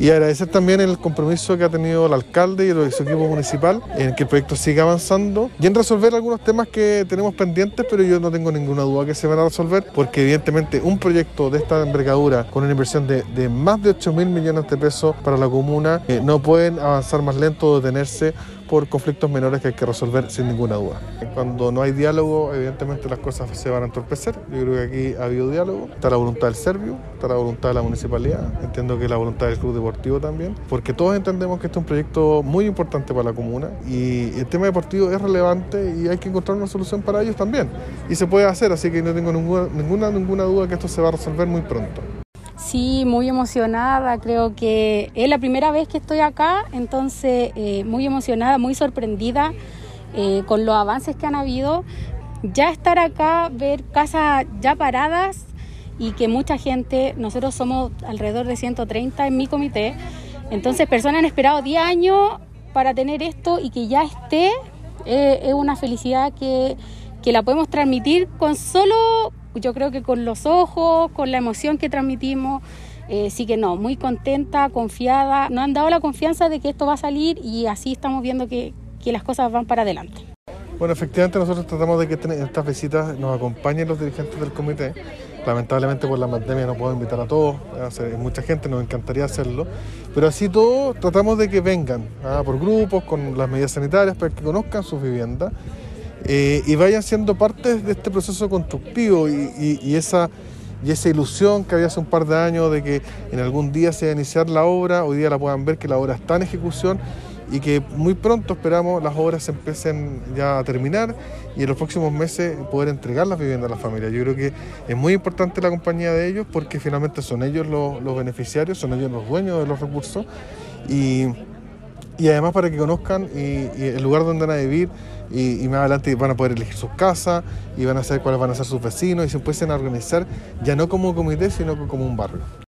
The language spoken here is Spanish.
Y agradecer también el compromiso que ha tenido el alcalde y su equipo municipal en que el proyecto siga avanzando y en resolver algunos temas que tenemos pendientes, pero yo no tengo ninguna duda que se van a resolver, porque evidentemente un proyecto de esta envergadura con una inversión de, de más de 8 mil millones de pesos para la comuna eh, no pueden avanzar más lento o detenerse por conflictos menores que hay que resolver sin ninguna duda. Cuando no hay diálogo, evidentemente las cosas se van a entorpecer. Yo creo que aquí ha habido diálogo, está la voluntad del Servio, está la voluntad de la municipalidad, entiendo que la voluntad del Club Deportivo también, porque todos entendemos que este es un proyecto muy importante para la comuna y el tema deportivo es relevante y hay que encontrar una solución para ellos también. Y se puede hacer, así que no tengo ninguna, ninguna, ninguna duda que esto se va a resolver muy pronto. Sí, muy emocionada, creo que es la primera vez que estoy acá, entonces eh, muy emocionada, muy sorprendida eh, con los avances que han habido. Ya estar acá, ver casas ya paradas y que mucha gente, nosotros somos alrededor de 130 en mi comité, entonces personas han esperado 10 años para tener esto y que ya esté, eh, es una felicidad que, que la podemos transmitir con solo yo creo que con los ojos, con la emoción que transmitimos, eh, sí que no, muy contenta, confiada, nos han dado la confianza de que esto va a salir y así estamos viendo que, que las cosas van para adelante. Bueno, efectivamente nosotros tratamos de que estas visitas nos acompañen los dirigentes del comité. Lamentablemente por la pandemia no puedo invitar a todos, mucha gente, nos encantaría hacerlo, pero así todo tratamos de que vengan ¿ah? por grupos, con las medidas sanitarias, para que conozcan sus viviendas eh, y vayan siendo parte de este proceso constructivo y, esa, y esa ilusión que había hace un par de años de que en algún día se iba a iniciar la obra, hoy día la puedan ver que la obra está en ejecución y que muy pronto esperamos las obras se empiecen ya a terminar y en los próximos meses poder entregar las viviendas a las familias. Yo creo que es muy importante la compañía de ellos porque finalmente son ellos los, beneficiarios, son ellos los dueños de los recursos y, y además para que conozcan el lugar donde van a vivir y, más adelante van a poder elegir sus casas y van a saber cuáles van a ser sus vecinos y se empiecen a organizar ya no como comité sino como un barrio.